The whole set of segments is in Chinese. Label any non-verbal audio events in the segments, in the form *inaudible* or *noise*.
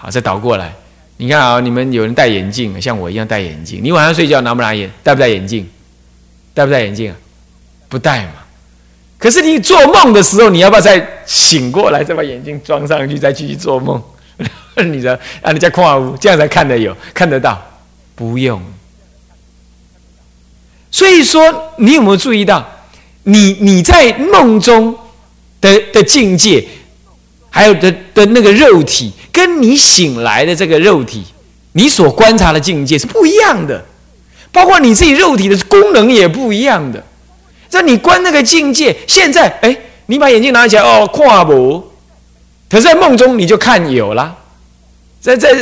好，再倒过来，你看啊，你们有人戴眼镜，像我一样戴眼镜，你晚上睡觉拿不拿眼？戴不戴眼镜？戴不戴眼镜啊？不戴嘛。可是你做梦的时候，你要不要再醒过来，再把眼镜装上去，再继续做梦？*laughs* 你的啊，你在矿屋这样才看得有看得到，不用。所以说，你有没有注意到，你你在梦中的的境界，还有的的那个肉体，跟你醒来的这个肉体，你所观察的境界是不一样的，包括你自己肉体的功能也不一样的。这你观那个境界，现在哎，你把眼镜拿起来哦，看不？可是，在梦中你就看有啦。在在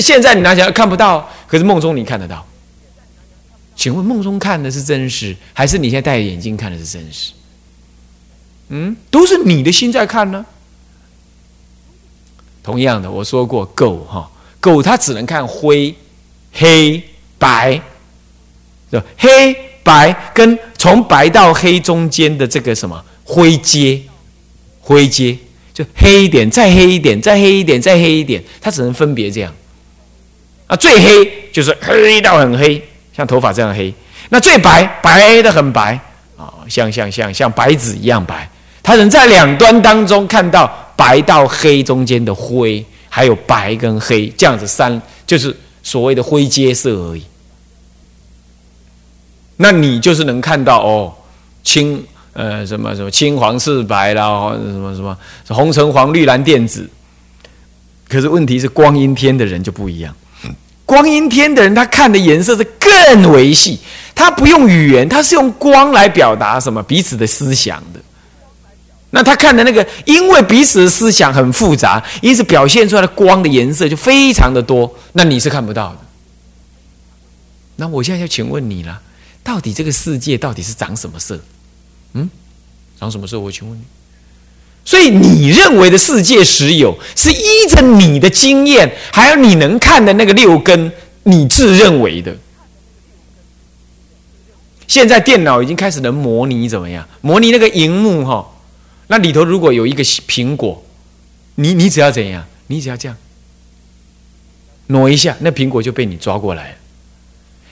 现在你拿起来看不到，可是梦中你看得到。请问梦中看的是真实，还是你现在戴眼镜看的是真实？嗯，都是你的心在看呢。同样的，我说过狗哈，狗它只能看灰、黑、白，是黑。白跟从白到黑中间的这个什么灰阶，灰阶就黑一点，再黑一点，再黑一点，再黑一点，它只能分别这样。啊，最黑就是黑到很黑，像头发这样黑；那最白，白的很白啊，像像像像白纸一样白。它能在两端当中看到白到黑中间的灰，还有白跟黑这样子三，就是所谓的灰阶色而已。那你就是能看到哦，青呃什么什么青黄赤白啦，什么什么红橙黄绿蓝靛紫。可是问题是光阴天的人就不一样，光阴天的人他看的颜色是更维系，他不用语言，他是用光来表达什么彼此的思想的。那他看的那个，因为彼此的思想很复杂，因此表现出来的光的颜色就非常的多，那你是看不到的。那我现在就请问你了。到底这个世界到底是长什么色？嗯，长什么色？我请问你。所以你认为的世界实有，是依着你的经验，还有你能看的那个六根，你自认为的。现在电脑已经开始能模拟怎么样？模拟那个荧幕哈，那里头如果有一个苹果，你你只要怎样？你只要这样挪一下，那苹果就被你抓过来。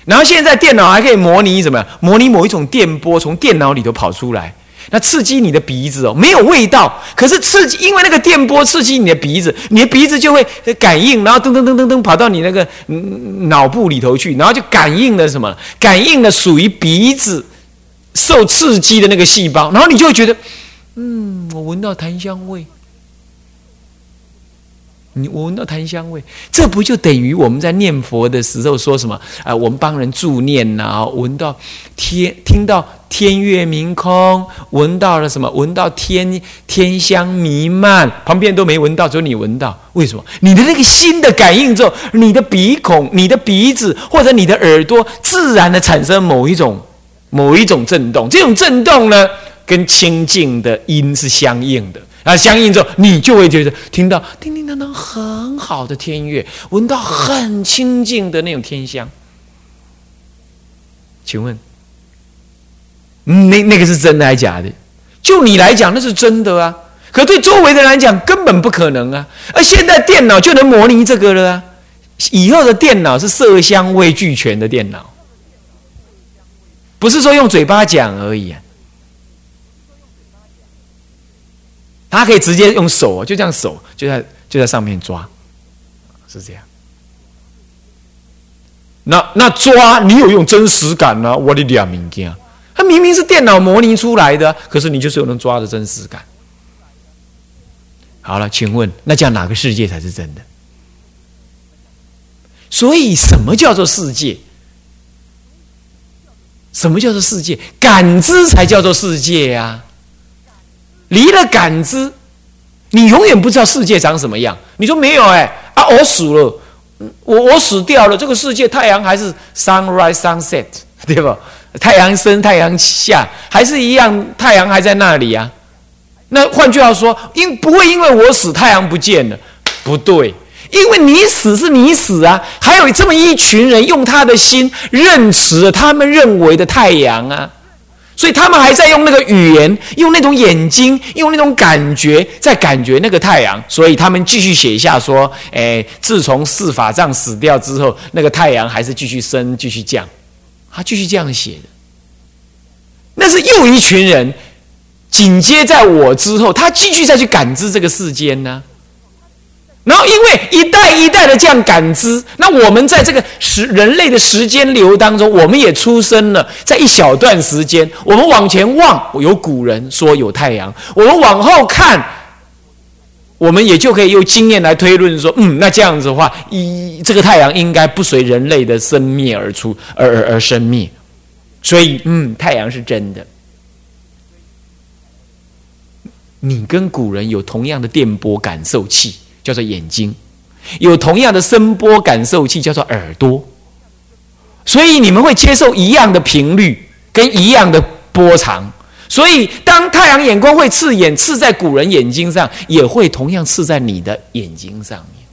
然后现在电脑还可以模拟怎么样？模拟某一种电波从电脑里头跑出来，那刺激你的鼻子哦，没有味道，可是刺激，因为那个电波刺激你的鼻子，你的鼻子就会感应，然后噔噔噔噔噔跑到你那个脑部里头去，然后就感应了什么？感应了属于鼻子受刺激的那个细胞，然后你就会觉得，嗯，我闻到檀香味。你我闻到檀香味，这不就等于我们在念佛的时候说什么？啊，我们帮人助念呐，闻到天，听到天月明空，闻到了什么？闻到天天香弥漫，旁边都没闻到，只有你闻到。为什么？你的那个心的感应之后，你的鼻孔、你的鼻子或者你的耳朵，自然的产生某一种某一种震动。这种震动呢，跟清净的音是相应的。啊，相应之后，你就会觉得听到叮叮当当很好的天乐，闻到很清净的那种天香。请问，那那个是真的还是假的？就你来讲，那是真的啊。可对周围的人来讲，根本不可能啊。而现在电脑就能模拟这个了啊。以后的电脑是色香味俱全的电脑，不是说用嘴巴讲而已啊。他可以直接用手，就这样手就在就在上面抓，是这样。那那抓你有用真实感呢？我的两明件，它明明是电脑模拟出来的，可是你就是有能抓的真实感。好了，请问那叫哪个世界才是真的？所以什么叫做世界？什么叫做世界？感知才叫做世界呀。离了感知，你永远不知道世界长什么样。你说没有哎啊，我死了，我我死掉了，这个世界太阳还是 sunrise sunset *laughs* 对吧？太阳升太阳下还是一样，太阳还在那里啊。那换句话说，因不会因为我死太阳不见了，不对，因为你死是你死啊，还有这么一群人用他的心认识他们认为的太阳啊。所以他们还在用那个语言，用那种眼睛，用那种感觉，在感觉那个太阳。所以他们继续写下说：“哎，自从四法藏死掉之后，那个太阳还是继续升，继续降。”他继续这样写的。那是又一群人紧接在我之后，他继续再去感知这个世间呢。然后，因为一代一代的这样感知，那我们在这个时人类的时间流当中，我们也出生了。在一小段时间，我们往前望，有古人说有太阳；我们往后看，我们也就可以用经验来推论说，嗯，那这样子的话，一这个太阳应该不随人类的生灭而出，而而而生灭。所以，嗯，太阳是真的。你跟古人有同样的电波感受器。叫做眼睛，有同样的声波感受器，叫做耳朵，所以你们会接受一样的频率跟一样的波长。所以，当太阳眼光会刺眼，刺在古人眼睛上，也会同样刺在你的眼睛上面。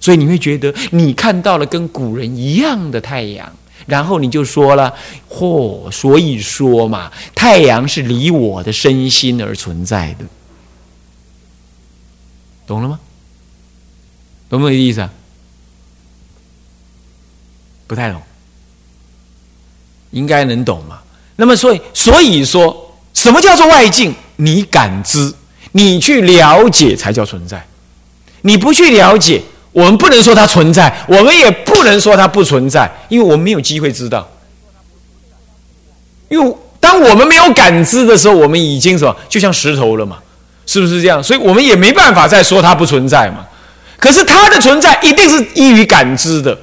所以你会觉得你看到了跟古人一样的太阳，然后你就说了：“嚯，所以说嘛，太阳是离我的身心而存在的。”懂了吗？懂不懂意思啊？不太懂，应该能懂嘛。那么，所以，所以说，什么叫做外境？你感知，你去了解，才叫存在。你不去了解，我们不能说它存在，我们也不能说它不存在，因为我们没有机会知道。因为当我们没有感知的时候，我们已经什么，就像石头了嘛，是不是这样？所以我们也没办法再说它不存在嘛。可是它的存在一定是依于感知的，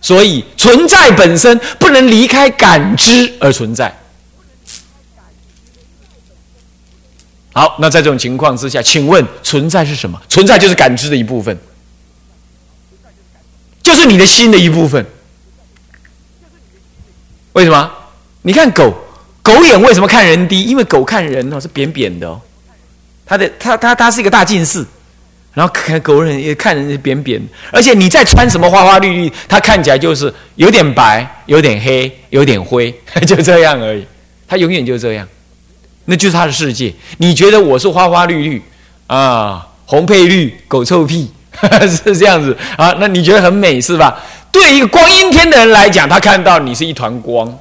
所以存在本身不能离开感知而存在。好，那在这种情况之下，请问存在是什么？存在就是感知的一部分，就是你的心的一部分。为什么？你看狗，狗眼为什么看人低？因为狗看人哦是扁扁的哦，它的它它它是一个大近视。然后看狗人也看人家扁扁，而且你再穿什么花花绿绿，它看起来就是有点白、有点黑、有点灰，*laughs* 就这样而已。它永远就这样，那就是它的世界。你觉得我是花花绿绿啊，红配绿，狗臭屁 *laughs* 是这样子啊？那你觉得很美是吧？对一个光阴天的人来讲，他看到你是一团光，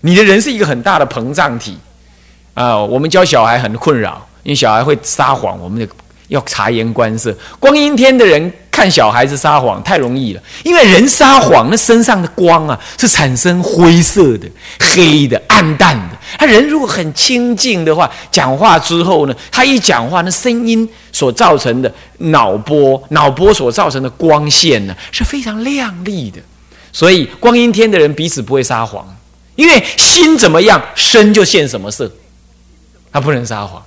你的人是一个很大的膨胀体啊。我们教小孩很困扰，因为小孩会撒谎，我们的。要察言观色，光阴天的人看小孩子撒谎太容易了，因为人撒谎，那身上的光啊是产生灰色的、黑的、暗淡的。他人如果很清净的话，讲话之后呢，他一讲话，那声音所造成的脑波、脑波所造成的光线呢，是非常亮丽的。所以光阴天的人彼此不会撒谎，因为心怎么样，身就现什么色，他不能撒谎，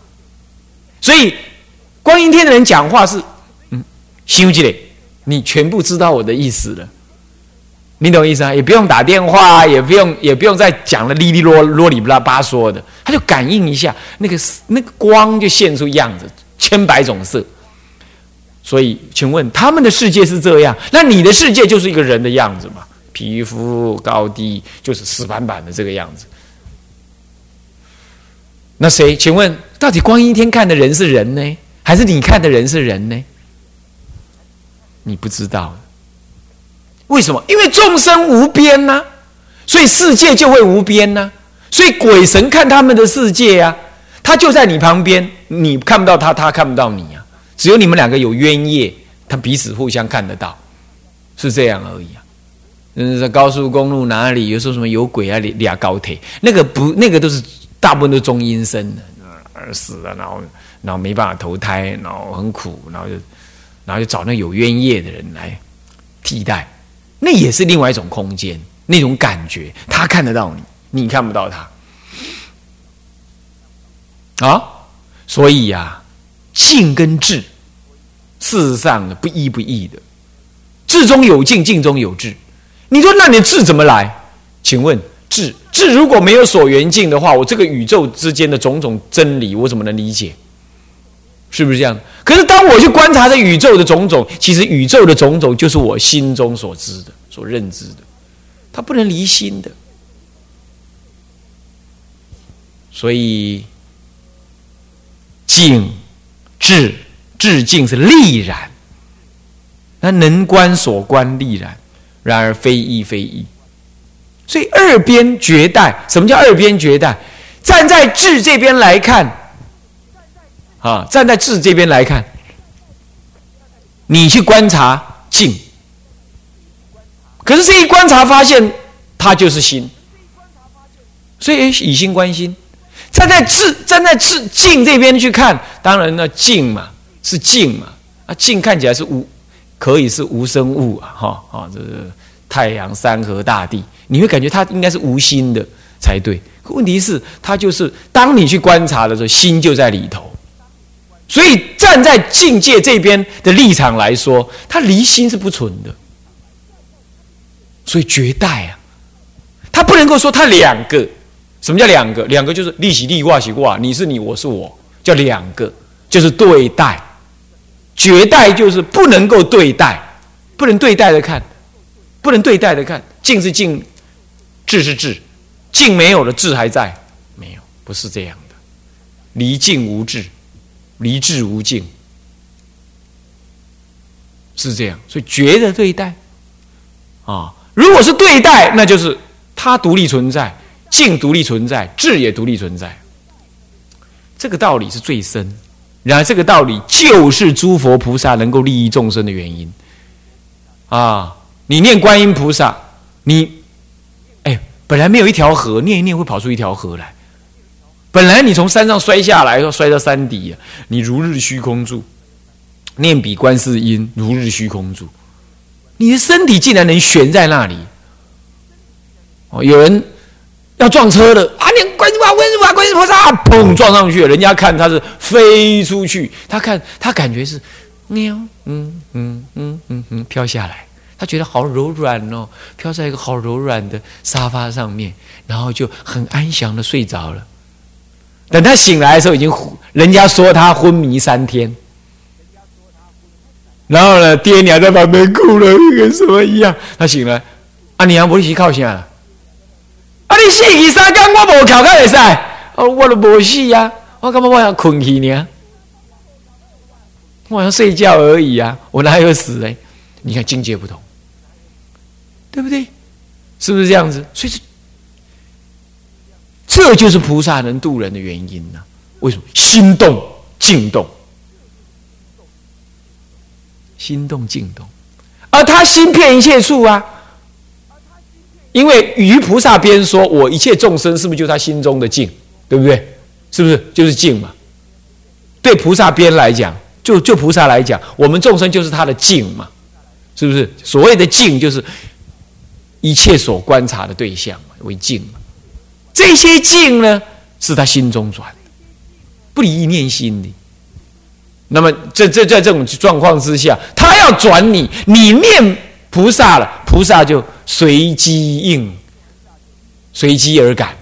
所以。光阴天的人讲话是，嗯，心记嘞，你全部知道我的意思了，你懂意思啊？也不用打电话，也不用，也不用再讲了，哩哩啰啰里不拉巴说的，他就感应一下，那个那个光就现出样子，千百种色。所以，请问他们的世界是这样，那你的世界就是一个人的样子嘛？皮肤高低就是死板板的这个样子。那谁？请问，到底光阴天看的人是人呢？还是你看的人是人呢？你不知道，为什么？因为众生无边呐，所以世界就会无边呐。所以鬼神看他们的世界啊，他就在你旁边，你看不到他，他看不到你啊。只有你们两个有冤业，他彼此互相看得到，是这样而已啊。嗯，在高速公路哪里有时候什么有鬼啊，俩高铁，那个不，那个都是大部分都中阴身的，而死了，然后。然后没办法投胎，然后很苦，然后就，然后就找那有冤业的人来替代，那也是另外一种空间，那种感觉，他看得到你，你看不到他，啊，所以呀，静跟智，事实上不一不异的，智中有静，静中有智。你说那你智怎么来？请问智智如果没有所缘境的话，我这个宇宙之间的种种真理，我怎么能理解？是不是这样？可是当我去观察这宇宙的种种，其实宇宙的种种就是我心中所知的、所认知的，它不能离心的。所以静智智静是力然，那能观所观力然，然而非一非一。所以二边绝代，什么叫二边绝代？站在智这边来看，啊，站在智这边来看，你去观察静，可是这一观察发现，它就是心，所以以心观心。站在智站在智静这边去看，当然呢，静嘛是静嘛，啊，静看起来是无，可以是无生物啊，哈啊，这是太阳、山河、大地。你会感觉它应该是无心的才对，问题是它就是当你去观察的时候，心就在里头。所以站在境界这边的立场来说，它离心是不存的。所以绝代啊，他不能够说他两个。什么叫两个？两个就是利息利卦息卦，你是你，我是我，叫两个，就是对待。绝代就是不能够对待，不能对待的看，不能对待的看，静是静。智是智，静没有了，智还在，没有，不是这样的。离静无智，离智无尽，是这样。所以觉的对待，啊，如果是对待，那就是它独立存在，静独立存在，智也独立存在。这个道理是最深，然而这个道理就是诸佛菩萨能够利益众生的原因。啊，你念观音菩萨，你。哎本来没有一条河，念一念会跑出一条河来。本来你从山上摔下来，要摔到山底，你如日虚空住，念比观世音，如日虚空住，你的身体竟然能悬在那里。哦，有人要撞车了啊！念观世音，观世音，观世菩萨，砰撞上去，人家看他是飞出去，他看他感觉是喵，嗯嗯嗯嗯嗯，飘下来。他觉得好柔软哦，飘在一个好柔软的沙发上面，然后就很安详的睡着了。等他醒来的时候，已经人家说他昏迷三天。然后呢，爹娘在旁边哭了，跟什么一样。他醒来，啊，娘不是靠下了？啊，你死去三天，我无靠，开会使？哦，我都无死呀，我干嘛我要困去呢？我要睡觉而已啊，我哪有死嘞？你看境界不同。对不对？是不是这样子？所以这就是菩萨能渡人的原因呢？为什么？心动静动，心动静动，而他心遍一切处啊。因为于菩萨边说，我一切众生是不是就他心中的静？对不对？是不是就是静嘛？对菩萨边来讲，就就菩萨来讲，我们众生就是他的静嘛？是不是？所谓的静就是。一切所观察的对象为静，这些境呢是他心中转，不离念心的。那么，这这在这种状况之下，他要转你，你念菩萨了，菩萨就随机应，随机而感，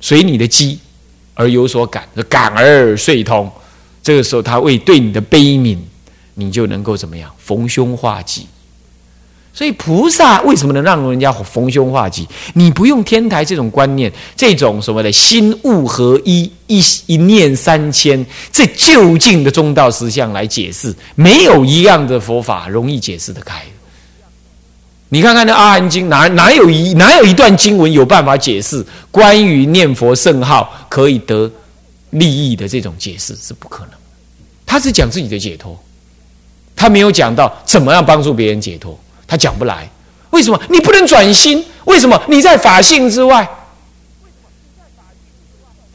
随你的机而有所感，感而遂通。这个时候，他为对你的悲悯，你就能够怎么样？逢凶化吉。所以菩萨为什么能让人家逢凶化吉？你不用天台这种观念，这种什么的心物合一，一一念三千，这就近的中道实相来解释，没有一样的佛法容易解释得开。你看看那《阿含经》，哪哪有一哪有一段经文有办法解释关于念佛圣号可以得利益的这种解释是不可能。他是讲自己的解脱，他没有讲到怎么样帮助别人解脱。他讲不来，为什么？你不能转心？为什么？你在法性之外，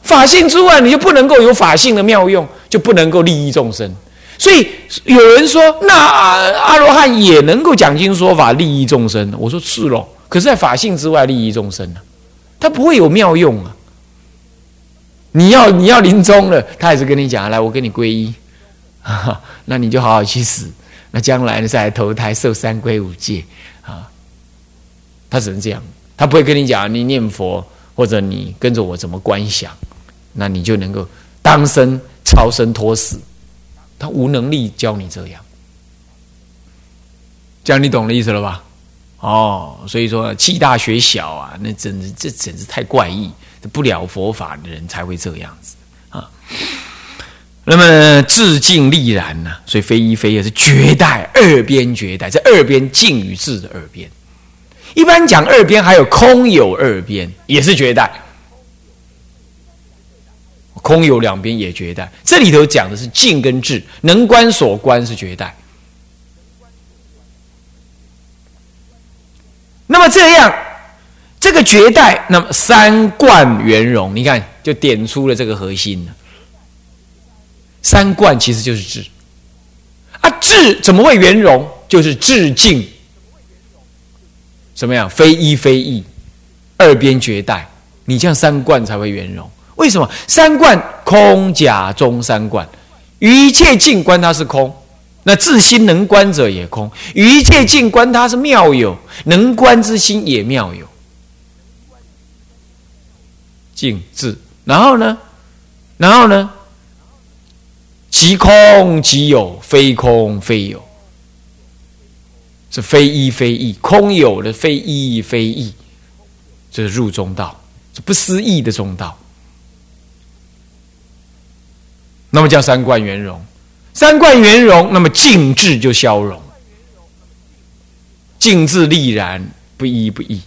法性之外，你就不能够有法性的妙用，就不能够利益众生。所以有人说，那阿罗汉也能够讲经说法利益众生。我说是喽，可是，在法性之外利益众生呢？他不会有妙用啊！你要你要临终了，他还是跟你讲：来，我跟你皈依，*laughs* 那你就好好去死。那将来呢？再来投胎受三归五戒啊，他只能这样，他不会跟你讲你念佛或者你跟着我怎么观想，那你就能够当生超生脱死，他无能力教你这样，这样你懂的意思了吧？哦，所以说气大学小啊，那真是这简直太怪异，不了佛法的人才会这样子啊。那么智静力然呢？所以非一非二是绝代，二边绝代，在二边静与智的二边。一般讲二边还有空有二边，也是绝代。空有两边也绝代。这里头讲的是静跟智，能观所观是绝代。那么这样，这个绝代，那么三观圆融，你看就点出了这个核心了。三观其实就是智，啊，智怎么会圆融？就是智境，怎么样？非一非异，二边绝代，你这样三观才会圆融。为什么？三观空假中三观，一切境观它是空，那自心能观者也空；一切境观它是妙有，能观之心也妙有。静智，然后呢？然后呢？即空即有，非空非有，是非一非异。空有的非一非异，这是入中道，是不思议的中道。那么叫三观圆融，三观圆融，那么静智就消融，静智立然，不一不异，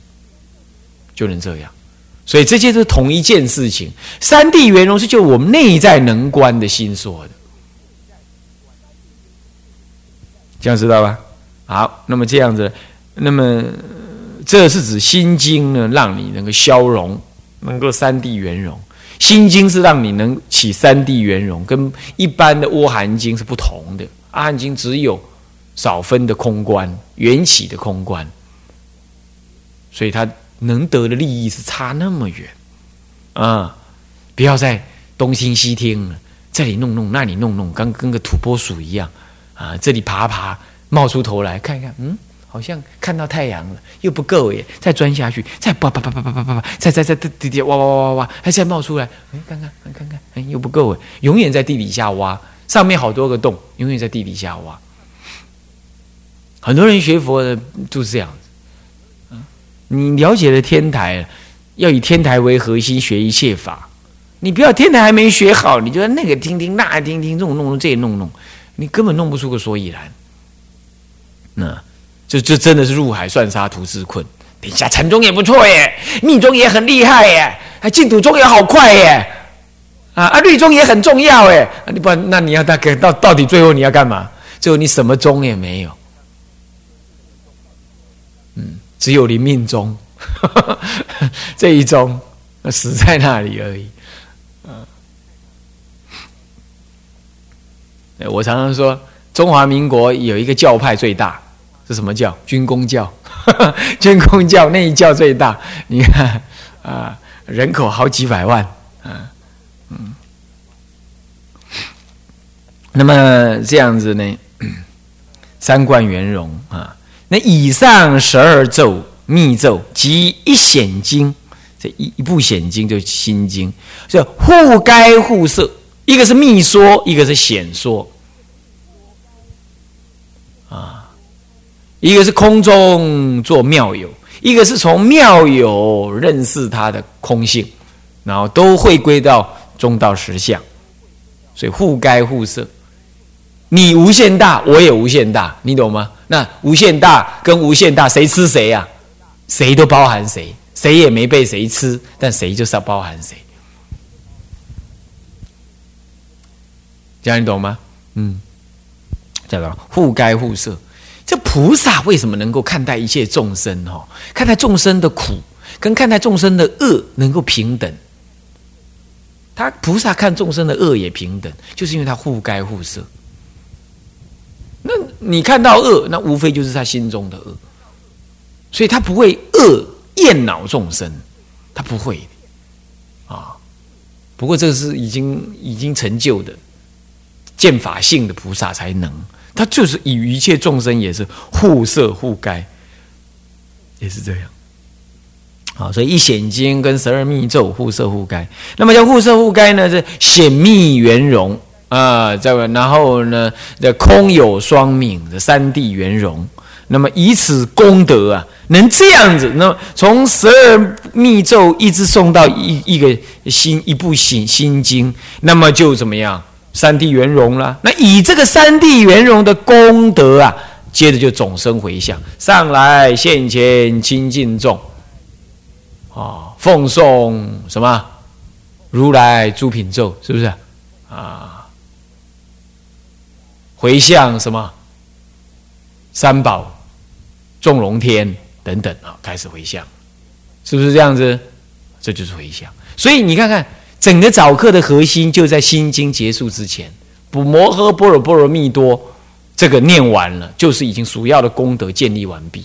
就能这样。所以这些都是同一件事情。三谛圆融是就我们内在能观的心说的。这样知道吧？好，那么这样子，那么这是指心经呢，让你能够消融，能够三地圆融。心经是让你能起三地圆融，跟一般的阿含经是不同的。阿含经只有少分的空观，缘起的空观，所以它能得的利益是差那么远啊！不要再东听西听了，这里弄弄，那里弄弄，跟跟个土拨鼠一样。啊，这里爬爬，冒出头来看一看，嗯，好像看到太阳了，又不够耶，再钻下去，再叭叭叭叭叭叭叭叭，再再再地底挖挖挖挖挖，还再冒出来，哎，看看看看看，哎，又不够哎，永远在地底下挖，上面好多个洞，永远在地底下挖。很多人学佛的都是这样子，你了解了天台，要以天台为核心学一切法，你不要天台还没学好，你就那个听听，那听听，这种弄弄，这弄弄。你根本弄不出个所以然，那就这真的是入海算沙图自困。等一下禅宗也不错耶，密宗也很厉害耶，还净土宗也好快耶，啊啊律宗也很重要哎，你不那你要大概到到底最后你要干嘛？最后你什么宗也没有，嗯，只有临命宗 *laughs* 这一宗死在那里而已。我常常说，中华民国有一个教派最大是什么教？军工教，*laughs* 军工教那一教最大。你看啊，人口好几百万啊，嗯。那么这样子呢，*clears throat* 三观圆融啊。那以上十二咒密咒及一显经，这一一部显经就心经，就互该互摄。一个是密说，一个是显说，啊，一个是空中做妙有，一个是从妙有认识它的空性，然后都会归到中道实相，所以互该互摄。你无限大，我也无限大，你懂吗？那无限大跟无限大，谁吃谁呀？谁都包含谁，谁也没被谁吃，但谁就是要包含谁。这样你懂吗？嗯，叫做互该互摄。这菩萨为什么能够看待一切众生？哈，看待众生的苦，跟看待众生的恶能够平等。他菩萨看众生的恶也平等，就是因为他互该互摄。那你看到恶，那无非就是他心中的恶，所以他不会恶厌恼众生，他不会啊。不过这个是已经已经成就的。见法性的菩萨才能，他就是与一切众生也是互摄互该，也是这样。好，所以一显经跟十二密咒互摄互该。那么叫互摄互该呢？是显密圆融啊，这个然后呢，的空有双泯的三谛圆融。那么以此功德啊，能这样子，那从十二密咒一直送到一一个心一部心心经，那么就怎么样？三地圆融了。那以这个三地圆融的功德啊，接着就总生回向，上来现前清净众，啊，奉送什么如来诸品咒，是不是啊？回向什么三宝、众龙天。等等啊，开始回向，是不是这样子？这就是回向。所以你看看，整个早课的核心就在心经结束之前，补摩诃般若波罗蜜多这个念完了，就是已经主要的功德建立完毕。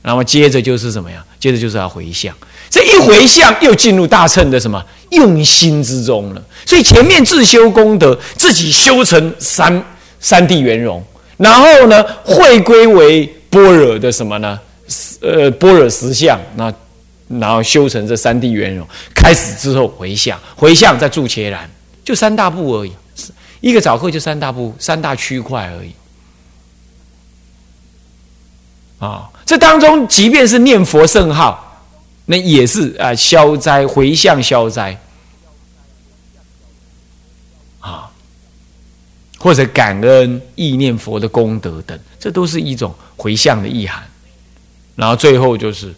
那么接着就是什么呀？接着就是要回向。这一回向又进入大乘的什么用心之中了。所以前面自修功德，自己修成三三地圆融，然后呢，会归为般若的什么呢？呃，般若实相，那然后修成这三地圆融，开始之后回向，回向再住伽蓝，就三大步而已。一个早课就三大步，三大区块而已。啊，这当中即便是念佛圣号，那也是啊消灾回向消灾，啊，或者感恩意念佛的功德等，这都是一种回向的意涵。然后最后就是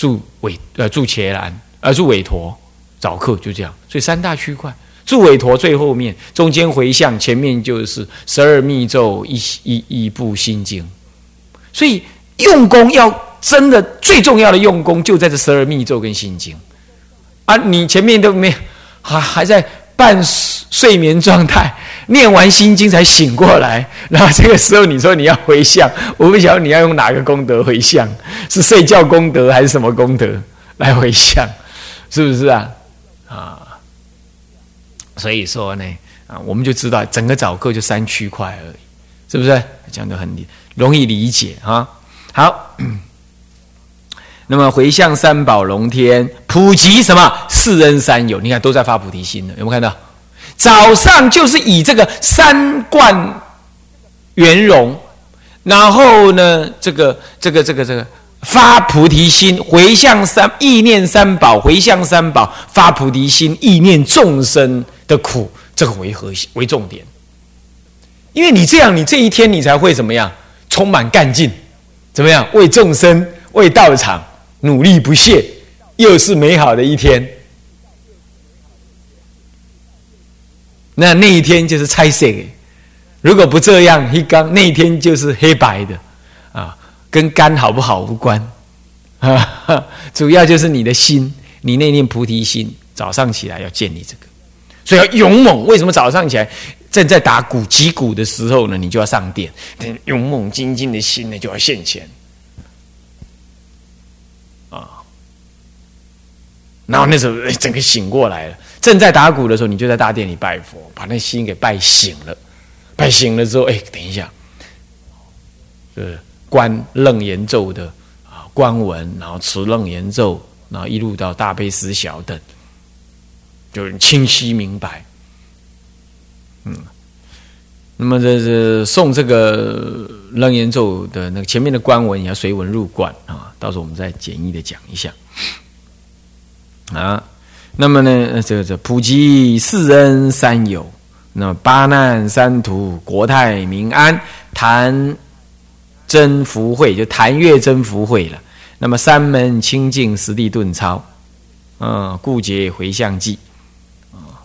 住委呃住伽蓝呃住韦陀早课就这样，所以三大区块住韦陀最后面，中间回向，前面就是十二密咒一一一部心经，所以用功要真的最重要的用功就在这十二密咒跟心经啊，你前面都没还还在。半睡眠状态，*laughs* 念完心经才醒过来，*laughs* 然后这个时候你说你要回向，我不晓得你要用哪个功德回向，是睡觉功德还是什么功德来回向，是不是啊？啊，所以说呢，啊，我们就知道整个早课就三区块而已，是不是？讲的很容易理解啊。好。那么回向三宝龙天，普及什么四恩三友？你看都在发菩提心了，有没有看到？早上就是以这个三观圆融，然后呢，这个这个这个这个发菩提心，回向三意念三宝，回向三宝发菩提心，意念众生的苦，这个为核心为重点。因为你这样，你这一天你才会怎么样？充满干劲，怎么样？为众生，为道场。努力不懈，又是美好的一天。那那一天就是拆色。如果不这样，一刚那一天就是黑白的啊，跟肝好不好无关啊。*laughs* 主要就是你的心，你那念菩提心，早上起来要建立这个，所以要勇猛。为什么早上起来正在打鼓击鼓的时候呢？你就要上殿，勇猛精进的心呢就要现前。然后那时候整个醒过来了，正在打鼓的时候，你就在大殿里拜佛，把那心给拜醒了。拜醒了之后，哎，等一下，是观楞严咒的啊，观文，然后持楞严咒，然后一路到大悲思小等，就清晰明白。嗯，那么这是诵这个楞严咒的那个前面的观文，也要随文入观啊。到时候我们再简易的讲一下。啊，那么呢，这个这普及四恩三友，那么八难三途，国泰民安，谈真福慧，就谈月真福慧了。那么三门清净实地顿超，嗯，故结回向记，啊，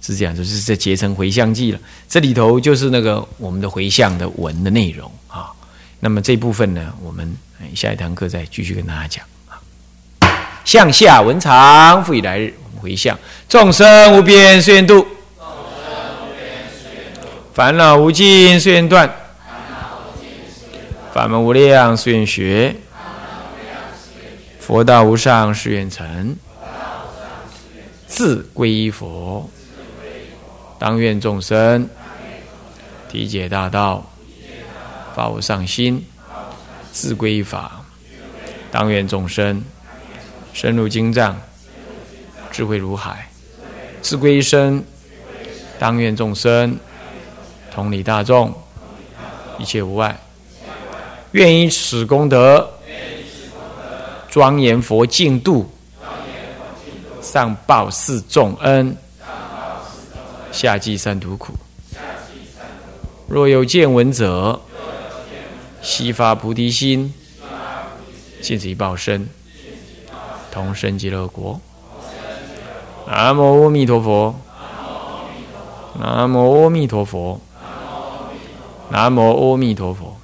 是这样，就是这结成回向记了。这里头就是那个我们的回向的文的内容啊。那么这部分呢，我们下一堂课再继续跟大家讲。向下文长，复以来日。我们回向众生无边誓愿度，烦恼无尽誓愿断，法门无量誓愿学，佛道无上誓愿成，自归依佛。当愿众生体解大道，发无上心，自归依法。当愿众生。深入经藏，智慧如海，自归一生。当愿众生同理大众，一切无碍。愿以此功德，庄严佛净土，上报四重恩，下济三途苦。若有见闻者，悉发菩提心，尽此一报身，同生极乐国。南无阿弥陀佛。南无阿弥陀佛。南无阿弥陀佛。